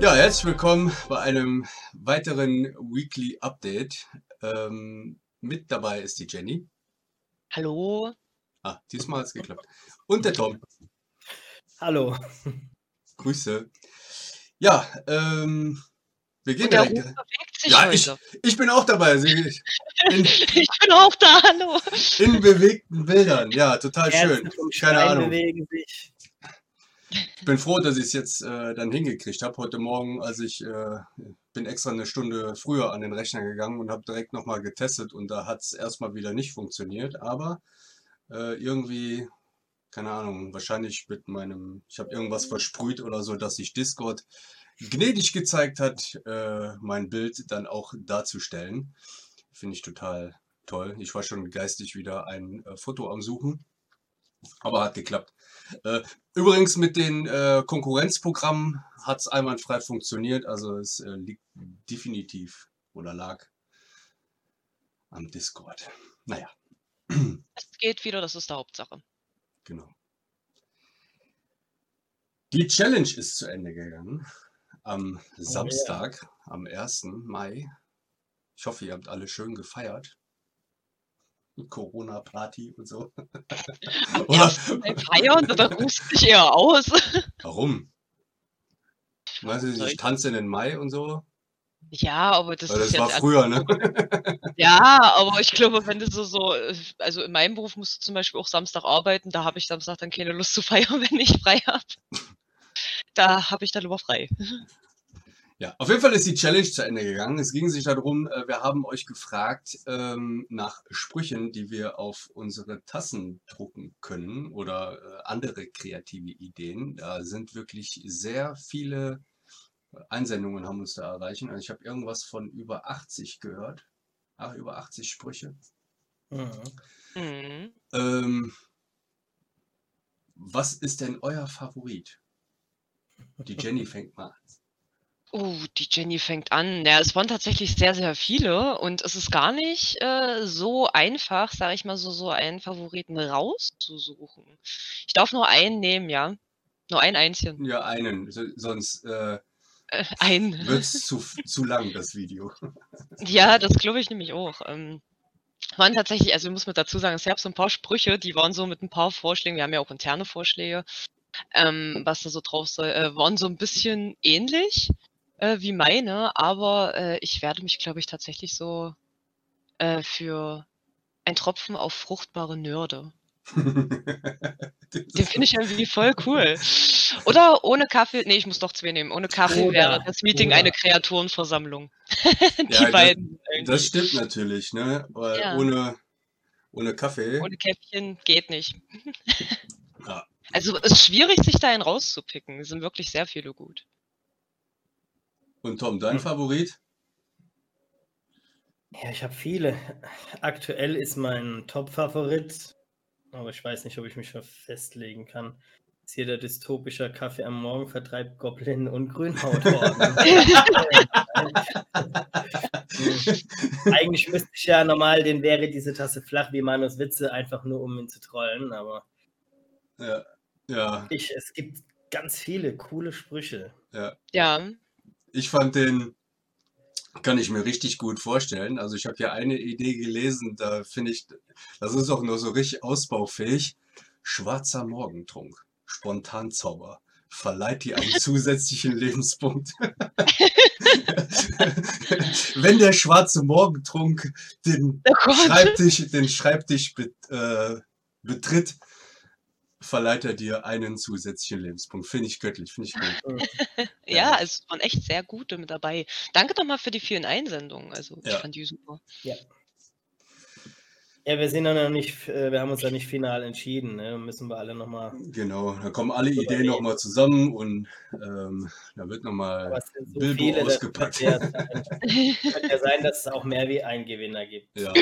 Ja, herzlich willkommen bei einem weiteren Weekly Update. Ähm, mit dabei ist die Jenny. Hallo. Ah, diesmal hat es geklappt. Und der Tom. Hallo. Grüße. Ja, ähm, wir gehen direkt. Ja, ich, ich bin auch dabei. Sie- In, Ich bin auch da, hallo. in bewegten Bildern. Ja, total schön. Keine Ahnung. bewegen sich. Ich bin froh, dass ich es jetzt äh, dann hingekriegt habe. Heute Morgen, als ich äh, bin extra eine Stunde früher an den Rechner gegangen und habe direkt nochmal getestet und da hat es erstmal wieder nicht funktioniert. Aber äh, irgendwie, keine Ahnung, wahrscheinlich mit meinem, ich habe irgendwas versprüht oder so, dass sich Discord gnädig gezeigt hat, äh, mein Bild dann auch darzustellen. Finde ich total toll. Ich war schon geistig wieder ein äh, Foto am Suchen. Aber hat geklappt. Äh, übrigens mit den äh, Konkurrenzprogrammen hat es einwandfrei funktioniert. Also es äh, liegt definitiv oder lag am Discord. Naja, Es geht wieder, das ist die Hauptsache. genau. Die Challenge ist zu Ende gegangen. Am Samstag, am 1. Mai. Ich hoffe, ihr habt alle schön gefeiert. Corona-Party und so. Oder, Beim Feiern, da ruhst du dich eher aus. Warum? Weißt du, ich tanze in den Mai und so. Ja, aber das das war früher, ne? Ja, aber ich glaube, wenn du so, so, also in meinem Beruf musst du zum Beispiel auch Samstag arbeiten, da habe ich Samstag dann keine Lust zu feiern, wenn ich frei habe. Da habe ich dann lieber frei. Ja, auf jeden Fall ist die Challenge zu Ende gegangen. Es ging sich darum, äh, wir haben euch gefragt ähm, nach Sprüchen, die wir auf unsere Tassen drucken können oder äh, andere kreative Ideen. Da sind wirklich sehr viele Einsendungen haben uns da erreichen. Also ich habe irgendwas von über 80 gehört. Ach, über 80 Sprüche. Mhm. Mhm. Ähm, was ist denn euer Favorit? Die Jenny fängt mal an. Uh, die Jenny fängt an. Ja, es waren tatsächlich sehr, sehr viele und es ist gar nicht äh, so einfach, sage ich mal so, so einen Favoriten rauszusuchen. Ich darf nur einen nehmen, ja. Nur einen einzigen. Ja, einen. So- Sonst äh, Äh, einen. wird es zu, zu lang, das Video. Ja, das glaube ich nämlich auch. Ähm, waren tatsächlich, also muss mit dazu sagen, es gab so ein paar Sprüche, die waren so mit ein paar Vorschlägen, wir haben ja auch interne Vorschläge, ähm, was da so drauf soll, äh, waren so ein bisschen ähnlich äh, wie meine, aber äh, ich werde mich, glaube ich, tatsächlich so äh, für ein Tropfen auf fruchtbare Nörde. Den finde ich irgendwie voll cool. Oder ohne Kaffee, nee, ich muss doch zwei nehmen. Ohne Kaffee Oder, wäre das Meeting oder. eine Kreaturenversammlung. Die Ja, das- beiden. Das stimmt natürlich, ne? Weil Ja. ohne, ohne Kaffee. Ohne Käffchen geht nicht. Ja. Also es ist schwierig, sich da einen rauszupicken. Es sind wirklich sehr viele gut. Und Tom, dein Hm. Favorit? Ja, ich habe viele. Aktuell ist mein Top-Favorit, aber ich weiß nicht, ob ich mich schon festlegen kann. Ist hier der dystopische Kaffee am Morgen vertreibt Goblin und Grünhauthorden. Eigentlich müsste ich ja normal, den wäre diese Tasse flach wie Manus Witze, einfach nur um ihn zu trollen, aber Ja, ja, ich, es gibt ganz viele coole Sprüche. ja. Ja, Ich fand den, kann ich mir richtig gut vorstellen. Also ich habe ja eine Idee gelesen, da finde ich, das ist auch nur so richtig ausbaufähig. Schwarzer Morgentrunk, Spontanzauber, verleiht dir einen zusätzlichen Lebenspunkt. Wenn der schwarze Morgentrunk den oh. Schreibtisch, den Schreibtisch bet, äh, betritt, verleiht er dir einen zusätzlichen Lebenspunkt. Finde ich göttlich, finde ich gut. Ja, es waren echt sehr gute mit dabei. Danke nochmal für die vielen Einsendungen. Also ich Ja. fand die super. Ja. Ja, wir sind ja noch nicht, äh, wir haben uns ja nicht final entschieden, ne? Müssen wir alle nochmal. Genau, da kommen alle Ideen nochmal zusammen und ähm, da wird nochmal so Bilbo viele, ausgepackt. könnte ja, sein, könnte ja sein, dass es auch mehr wie ein Gewinner gibt. Ja,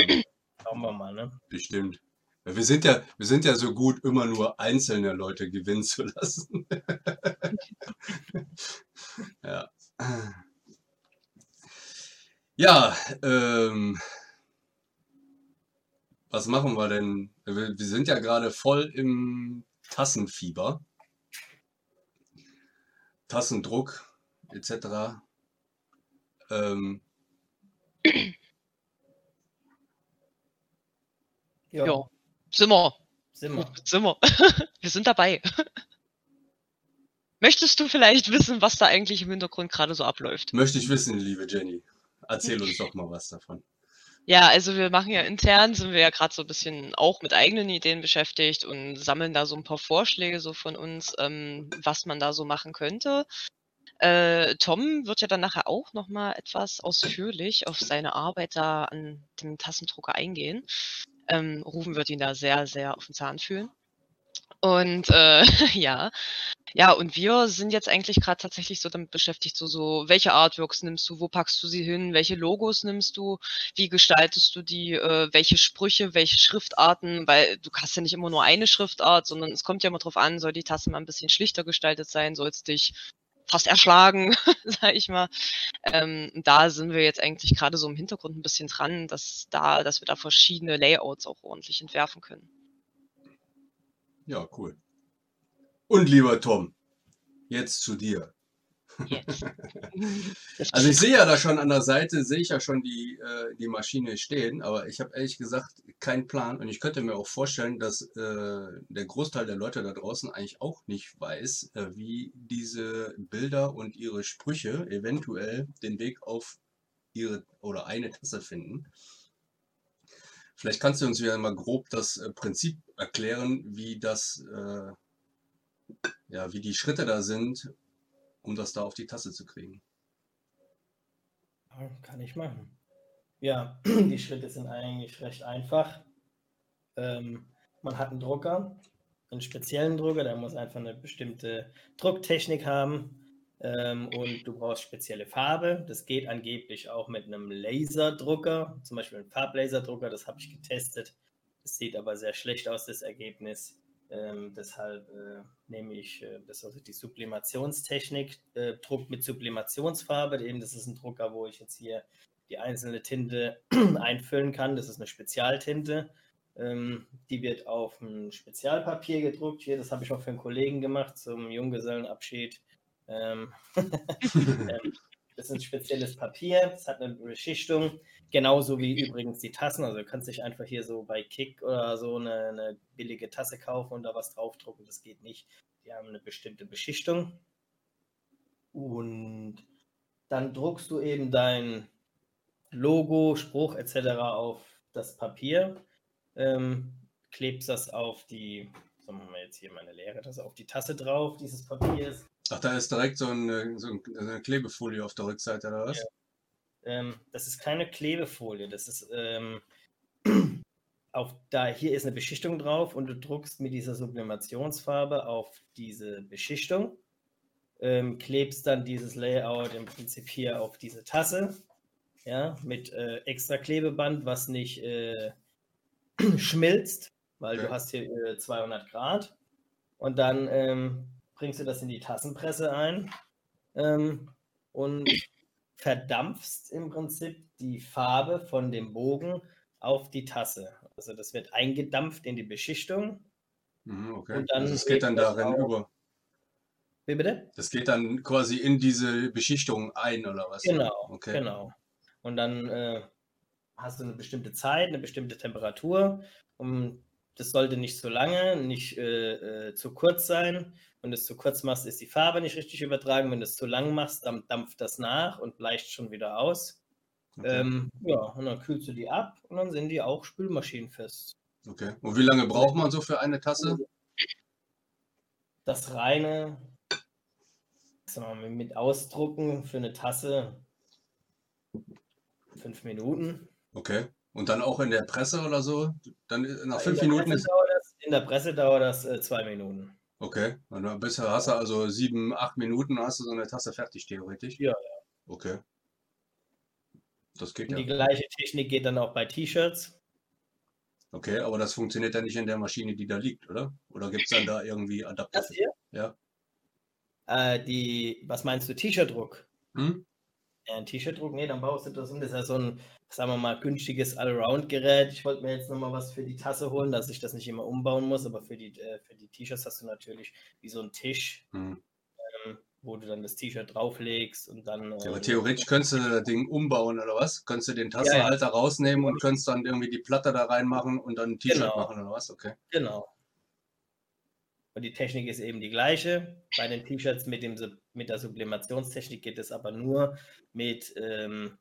Schauen wir mal, ne? bestimmt. Wir sind ja, wir sind ja so gut, immer nur einzelne Leute gewinnen zu lassen. ja. Ja, ähm, was machen wir denn? Wir, wir sind ja gerade voll im Tassenfieber. Tassendruck etc. Ähm, Ja. Sind wir. Sind wir. Sind wir. wir sind dabei. Möchtest du vielleicht wissen, was da eigentlich im Hintergrund gerade so abläuft? Möchte ich wissen, liebe Jenny. Erzähl uns doch mal was davon. Ja, also wir machen ja intern, sind wir ja gerade so ein bisschen auch mit eigenen Ideen beschäftigt und sammeln da so ein paar Vorschläge so von uns, ähm, was man da so machen könnte. Äh, Tom wird ja dann nachher auch nochmal etwas ausführlich auf seine Arbeit da an dem Tassendrucker eingehen. Ähm, Rufen wird ihn da sehr, sehr auf den Zahn fühlen. Und äh, ja, ja, und wir sind jetzt eigentlich gerade tatsächlich so damit beschäftigt, so, so, welche Artworks nimmst du, wo packst du sie hin, welche Logos nimmst du, wie gestaltest du die, äh, welche Sprüche, welche Schriftarten, weil du hast ja nicht immer nur eine Schriftart, sondern es kommt ja immer drauf an, soll die Tasse mal ein bisschen schlichter gestaltet sein, soll es dich fast erschlagen, sag ich mal. Ähm, da sind wir jetzt eigentlich gerade so im Hintergrund ein bisschen dran, dass da, dass wir da verschiedene Layouts auch ordentlich entwerfen können. Ja, cool. Und lieber Tom, jetzt zu dir. Jetzt. also ich sehe ja da schon an der Seite, sehe ich ja schon die, äh, die Maschine stehen, aber ich habe ehrlich gesagt keinen Plan und ich könnte mir auch vorstellen, dass äh, der Großteil der Leute da draußen eigentlich auch nicht weiß, äh, wie diese Bilder und ihre Sprüche eventuell den Weg auf ihre oder eine Tasse finden. Vielleicht kannst du uns wieder mal grob das äh, Prinzip erklären, wie das äh, ja, wie die Schritte da sind, um das da auf die Tasse zu kriegen. Kann ich machen. Ja, die Schritte sind eigentlich recht einfach. Ähm, man hat einen Drucker, einen speziellen Drucker, der muss einfach eine bestimmte Drucktechnik haben ähm, und du brauchst spezielle Farbe. Das geht angeblich auch mit einem Laserdrucker, zum Beispiel ein Farblaserdrucker, das habe ich getestet. Das sieht aber sehr schlecht aus, das Ergebnis. Ähm, deshalb äh, nehme ich äh, das also die Sublimationstechnik, äh, Druck mit Sublimationsfarbe. Eben, das ist ein Drucker, wo ich jetzt hier die einzelne Tinte einfüllen kann. Das ist eine Spezialtinte. Ähm, die wird auf ein Spezialpapier gedruckt. Hier, das habe ich auch für einen Kollegen gemacht zum Junggesellenabschied. Ähm, ähm das ist ein spezielles Papier, es hat eine Beschichtung, genauso wie übrigens die Tassen. Also du kannst dich einfach hier so bei Kick oder so eine, eine billige Tasse kaufen und da was draufdrucken. Das geht nicht. Die haben eine bestimmte Beschichtung. Und dann druckst du eben dein Logo, Spruch etc. auf das Papier, ähm, klebst das auf die, sagen wir mal jetzt hier meine leere Tasse, auf die Tasse drauf dieses Papiers Ach, da ist direkt so eine, so eine Klebefolie auf der Rückseite, oder was? Ja. Ähm, das ist keine Klebefolie, das ist ähm, auf da hier ist eine Beschichtung drauf und du druckst mit dieser Sublimationsfarbe auf diese Beschichtung, ähm, klebst dann dieses Layout im Prinzip hier auf diese Tasse, ja, mit äh, extra Klebeband, was nicht äh, schmilzt, weil okay. du hast hier äh, 200 Grad und dann ähm, bringst du das in die Tassenpresse ein ähm, und verdampfst im Prinzip die Farbe von dem Bogen auf die Tasse. Also das wird eingedampft in die Beschichtung. Mhm, okay. Und dann also es geht dann darin über. Wie bitte? Das geht dann quasi in diese Beschichtung ein oder was? Genau, okay. genau. Und dann äh, hast du eine bestimmte Zeit, eine bestimmte Temperatur. Um, das sollte nicht zu lange, nicht äh, äh, zu kurz sein. Wenn du es zu kurz machst, ist die Farbe nicht richtig übertragen. Wenn du es zu lang machst, dann dampft das nach und bleicht schon wieder aus. Okay. Ähm, ja, und dann kühlst du die ab und dann sind die auch spülmaschinenfest. Okay. Und wie lange braucht man so für eine Tasse? Das reine, mal, mit Ausdrucken für eine Tasse fünf Minuten. Okay. Und dann auch in der Presse oder so? Dann nach fünf Minuten? Das, in der Presse dauert das äh, zwei Minuten. Okay, und dann bist, hast du also sieben, acht Minuten, hast du so eine Tasse fertig, theoretisch? Ja, ja. Okay. Das geht und ja. Die gleiche Technik geht dann auch bei T-Shirts. Okay, aber das funktioniert ja nicht in der Maschine, die da liegt, oder? Oder gibt es dann da irgendwie Adapter? Das hier? Ja. Äh, die, was meinst du, T-Shirt-Druck? Hm? Ein T-Shirt drucken, nee, dann baust du das um. Das ist ja so ein, sagen wir mal, günstiges Allround-Gerät. Ich wollte mir jetzt nochmal was für die Tasse holen, dass ich das nicht immer umbauen muss, aber für die, äh, für die T-Shirts hast du natürlich wie so ein Tisch. Mhm. Ähm, wo du dann das T-Shirt drauflegst und dann. Ja, aber äh, theoretisch könntest du das Ding umbauen oder was? Könntest du den Tassenhalter rausnehmen und könntest dann irgendwie die Platte da reinmachen und dann ein T-Shirt Genau. machen oder was? Okay. Genau. Und die Technik ist eben die gleiche. Bei den T-Shirts mit, dem mit der Sublimationstechnik geht es aber nur mit ähm,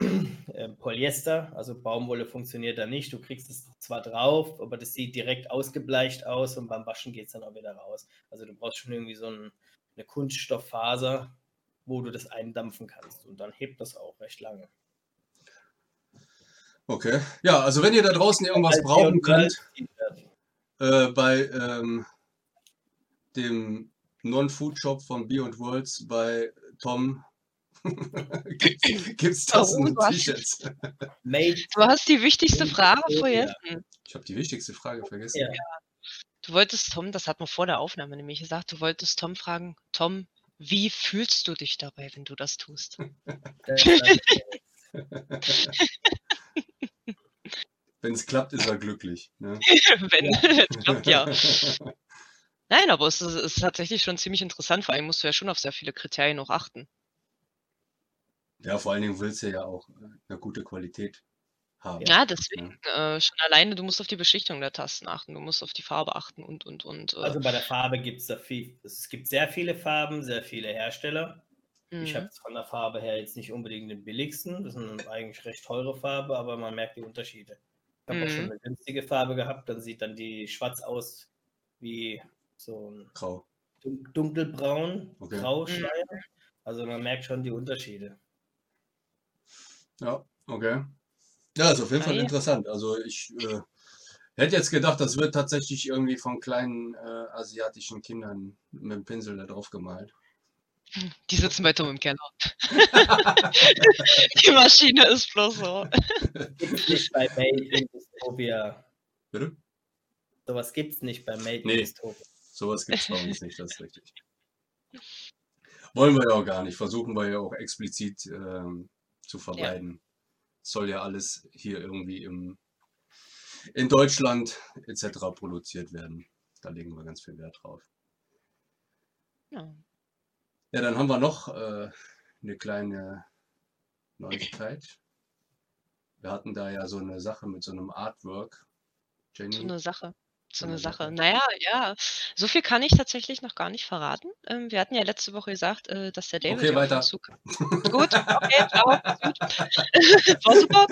äh, Polyester. Also Baumwolle funktioniert da nicht. Du kriegst es zwar drauf, aber das sieht direkt ausgebleicht aus und beim Waschen geht es dann auch wieder raus. Also du brauchst schon irgendwie so ein, eine Kunststofffaser, wo du das eindampfen kannst. Und dann hebt das auch recht lange. Okay. Ja, also wenn ihr da draußen irgendwas brauchen könnt, äh, bei ähm, dem Non-Food-Shop von Be und Worlds bei Tom gibt's, Tassen Oh? T-Shirts. Du hast die wichtigste. Frage Ja. vergessen. Ich habe die wichtigste Frage vergessen. Ja. Du wolltest Tom, das hat man vor der Aufnahme nämlich gesagt, du wolltest Tom fragen, Tom, wie fühlst du dich dabei, wenn du das tust? Das Wenn es klappt, ist er glücklich. Ne? wenn es klappt, ja. Nein, aber es ist, es ist tatsächlich schon ziemlich interessant. Vor allem musst du ja schon auf sehr viele Kriterien auch achten. Ja, vor allen Dingen willst du ja auch äh, eine gute Qualität haben. Ja, deswegen äh, schon alleine, du musst auf die Beschichtung der Tasten achten, du musst auf die Farbe achten und, und, und. Äh, Also bei der Farbe gibt es da viel. Es gibt sehr viele Farben, sehr viele Hersteller. Ich mhm. habe von der Farbe her jetzt nicht unbedingt den billigsten. Das ist eine eigentlich recht teure Farbe, aber man merkt die Unterschiede. Ich habe auch schon Mhm. eine günstige Farbe gehabt, dann sieht dann die schwarz aus wie so ein Grau. dun- dunkelbraun, Okay. Grauschleier. Also man merkt schon die Unterschiede. Ja, okay. Ja, ist auf jeden Ah, Fall ja. interessant. Also ich äh, hätte jetzt gedacht, das wird tatsächlich irgendwie von kleinen äh, asiatischen Kindern mit dem Pinsel da drauf gemalt. Die sitzen bei Tom im Keller. die Maschine ist bloß so. Gibt's nicht bei Made in Dystopia. Bitte? Sowas gibt es nicht bei Made Nee. in Dystopia. Sowas gibt es bei uns nicht, das ist richtig. Wollen wir ja auch gar nicht. Versuchen wir ja auch explizit ähm, zu vermeiden. Soll ja alles hier irgendwie im, in Deutschland etc. produziert werden. Da legen wir ganz viel Wert drauf. Ja. Ja, dann haben wir noch äh, eine kleine Neuigkeit. Wir hatten da ja so eine Sache mit so einem Artwork. Jenny, So eine Sache. So eine eine Sache. Naja, ja. So viel kann ich tatsächlich noch gar nicht verraten. Ähm, wir hatten ja letzte Woche gesagt, äh, dass der David Okay, weiter. uns zu Gut, okay, ciao. Gut. War super.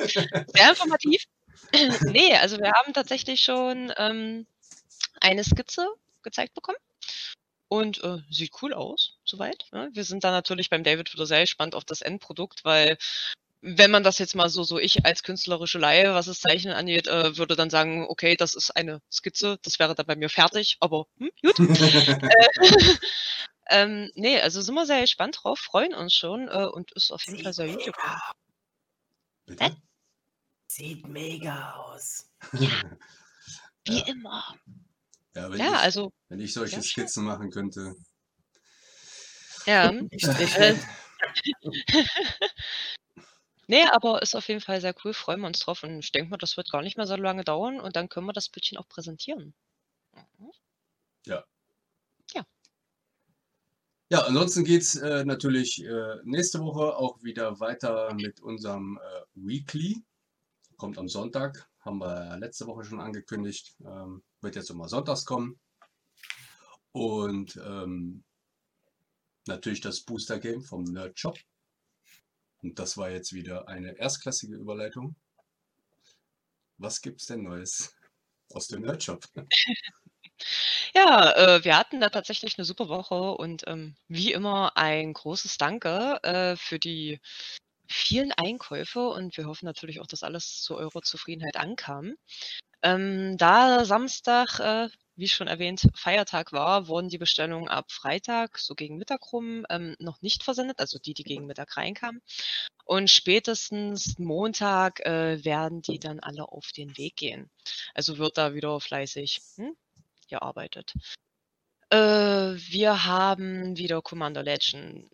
Sehr informativ. nee, also wir haben tatsächlich schon ähm, eine Skizze gezeigt bekommen. Und äh, sieht cool aus, soweit. Ne? Wir sind da natürlich beim David wieder sehr gespannt auf das Endprodukt, weil wenn man das jetzt mal so, so ich als künstlerische Laie, was das Zeichnen angeht, äh, würde dann sagen, okay, das ist eine Skizze, das wäre dann bei mir fertig, aber hm, gut. ähm, nee, also sind wir sehr gespannt drauf, freuen uns schon äh, und ist auf jeden Fall sehr gut gekommen. Bitte? Sieht mega aus. Wie Ja. immer. Ja, wenn, Ja, ich, also, wenn ich solche. Skizzen machen könnte. ja. Ich strich Nee, aber ist auf jeden Fall sehr cool, freuen wir uns drauf und ich denke mal, das wird gar nicht mehr so lange dauern und dann können wir das Bildchen auch präsentieren. Mhm. Ja, ansonsten geht's äh, natürlich äh, nächste Woche auch wieder weiter mit unserem äh, Weekly. Kommt am Sonntag, haben wir letzte Woche schon angekündigt. Ähm, wird jetzt immer sonntags kommen. Und ähm, natürlich das Booster Game vom Nerd Shop. Und das war jetzt wieder eine erstklassige Überleitung. Was gibt's denn Neues aus dem Nerd Shop? Ja, äh, wir hatten da tatsächlich eine super Woche und ähm, wie immer ein großes Danke äh, für die vielen Einkäufe und wir hoffen natürlich auch, dass alles zu eurer Zufriedenheit ankam. Ähm, da Samstag, äh, wie schon erwähnt, Feiertag war, wurden die Bestellungen ab Freitag, so gegen Mittag rum, ähm, noch nicht versendet, also die, die gegen Mittag reinkamen. Und spätestens Montag äh, werden die dann alle auf den Weg gehen. Also wird da wieder fleißig hm, gearbeitet. Äh, wir haben wieder Commander Legend,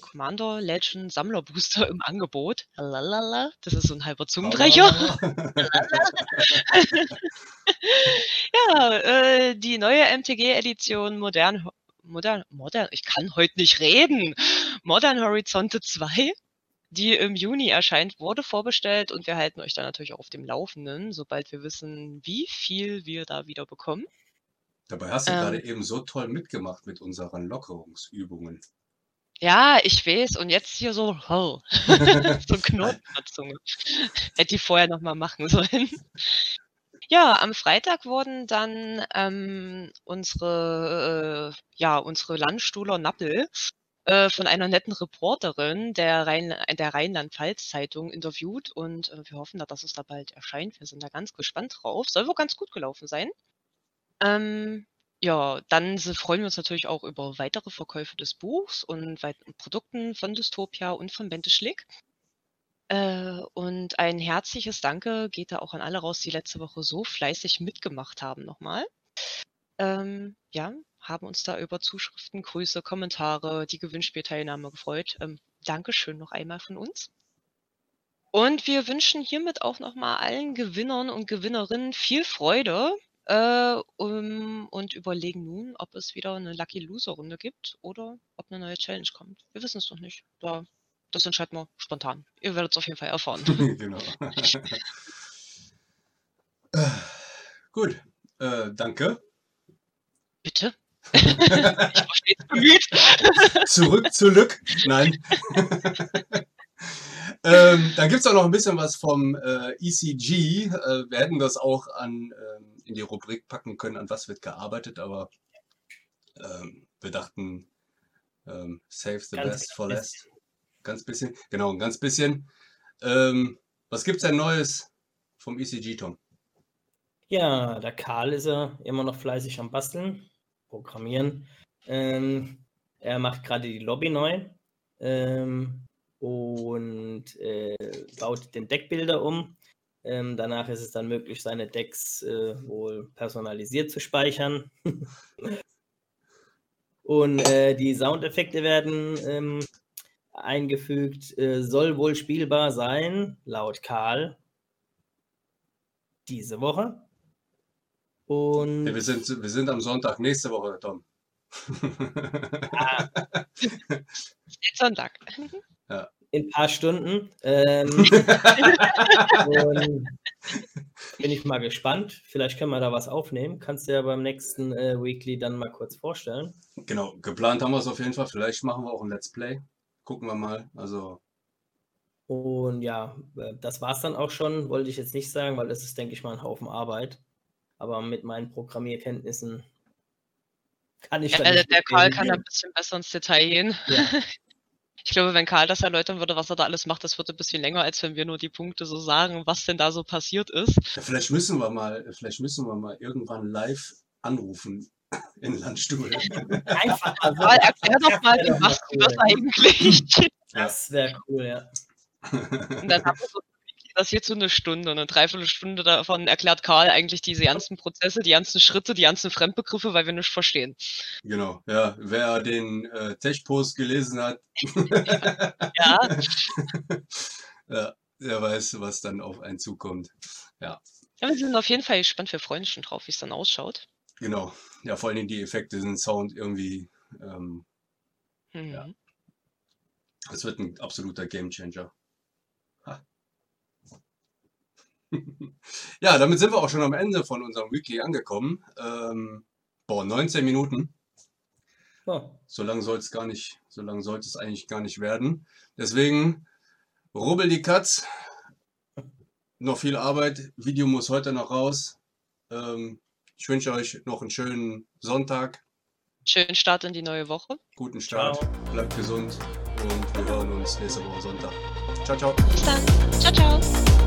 Commander Legend Sammler Booster im Angebot. Lalala, das ist so ein halber Zungenbrecher. ja, äh, die neue MTG-Edition Modern, Modern, Modern, ich kann heute nicht reden. Modern Horizonte 2, die im Juni erscheint, wurde vorbestellt und wir halten euch da natürlich auch auf dem Laufenden, sobald wir wissen, wie viel wir da wieder bekommen. Dabei hast du ähm, gerade eben so toll mitgemacht mit unseren Lockerungsübungen. Ja, ich weiß. Und jetzt hier so, oh, so ein Knoten in der Zunge. Hätte ich vorher nochmal machen sollen. Ja, am Freitag wurden dann ähm, unsere, äh, ja, unsere Landstuhler Nappel äh, von einer netten Reporterin der, Rhein, der Rheinland-Pfalz-Zeitung interviewt und äh, wir hoffen, dass es da bald erscheint. Wir sind da ganz gespannt drauf. Soll wohl ganz gut gelaufen sein. Ähm, ja, dann freuen wir uns natürlich auch über weitere Verkäufe des Buchs und weiteren Produkten von Dystopia und von Bente Schlick. Äh, und ein herzliches Danke geht da auch an alle raus, die letzte Woche so fleißig mitgemacht haben nochmal. Ähm, ja, haben uns da über Zuschriften, Grüße, Kommentare, die Gewinnspielteilnahme gefreut. Ähm, Dankeschön noch einmal von uns. Und wir wünschen hiermit auch nochmal allen Gewinnern und Gewinnerinnen viel Freude äh, um, und überlegen nun, ob es wieder eine Lucky Loser Runde gibt oder ob eine neue Challenge kommt. Wir wissen es noch nicht. Da, das entscheiden wir spontan. Ihr werdet es auf jeden Fall erfahren. genau. äh, gut, äh, danke. Bitte? ich war stets bemüht. Zurück zu Lück. Nein. ähm, dann gibt es auch noch ein bisschen was vom äh, ECG. Äh, wir hätten das auch an ähm, in die Rubrik packen können, an was wird gearbeitet, aber ähm, wir dachten, ähm, save the ganz best for last. Ganz bisschen, genau, ein ganz bisschen. Ähm, was gibt es denn Neues vom ECG, Tom? Ja, der Karl ist ja immer noch fleißig am Basteln, Programmieren. Ähm, er macht gerade die Lobby neu ähm, und äh, baut den Deckbilder um. Ähm, danach ist es dann möglich, seine Decks äh, wohl personalisiert zu speichern. Und äh, die Soundeffekte werden ähm, eingefügt, äh, soll wohl spielbar sein, laut Karl, diese Woche. Und ja, wir, sind, wir sind am Sonntag, nächste Woche, Tom. ah. Sonntag. Ja in ein paar Stunden. Ähm, bin ich mal gespannt. Vielleicht können wir da was aufnehmen. Kannst du ja beim nächsten äh, Weekly dann mal kurz vorstellen. Genau, geplant haben wir es auf jeden Fall. Vielleicht machen wir auch ein Let's Play. Gucken wir mal. Also. Und ja, äh, das war es dann auch schon. Wollte ich jetzt nicht sagen, weil das ist, denke ich mal, ein Haufen Arbeit. Aber mit meinen Programmierkenntnissen kann ich. Ja, der, der Karl kann ein bisschen besser ins Detail gehen. Ja. Ich glaube, wenn Karl das erläutern würde, was er da alles macht, das würde ein bisschen länger, als wenn wir nur die Punkte so sagen, was denn da so passiert ist. Ja, vielleicht müssen wir mal, vielleicht müssen wir mal irgendwann live anrufen in Landstuhl. Einfach mal, erklär doch mal, wie machst du das eigentlich? Das wäre cool, ja. Und dann haben wir so das jetzt so eine Stunde, eine Dreiviertelstunde davon erklärt Karl eigentlich diese ganzen Prozesse, die ganzen Schritte, die ganzen Fremdbegriffe, weil wir nicht verstehen. Genau, ja. Wer den äh, Tech-Post gelesen hat, ja. ja, der weiß, was dann auf einen zukommt. Ja. ja. Wir sind auf jeden Fall gespannt, wir freuen uns schon drauf, wie es dann ausschaut. Genau, ja, vor allem die Effekte sind Sound irgendwie. Ähm, mhm. Ja. Es wird ein absoluter Gamechanger. ja, damit sind wir auch schon am Ende von unserem Weekly angekommen. Ähm, boah, 19 Minuten. Oh. So lange soll es gar nicht, so lange sollte es eigentlich gar nicht werden. Deswegen rubbel die Katz. Noch viel Arbeit. Video muss heute noch raus. Ähm, ich wünsche euch noch einen schönen Sonntag. Schönen Start in die neue Woche. Guten Start. Ciao. Bleibt gesund und wir hören uns nächste Woche Sonntag. Ciao, ciao. Bis dann. Ciao, ciao.